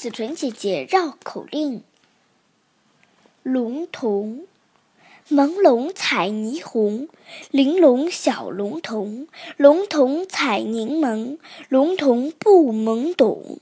紫纯姐姐绕口令：龙童，朦胧彩霓虹，玲珑小龙童，龙童采柠檬，龙童不懵懂。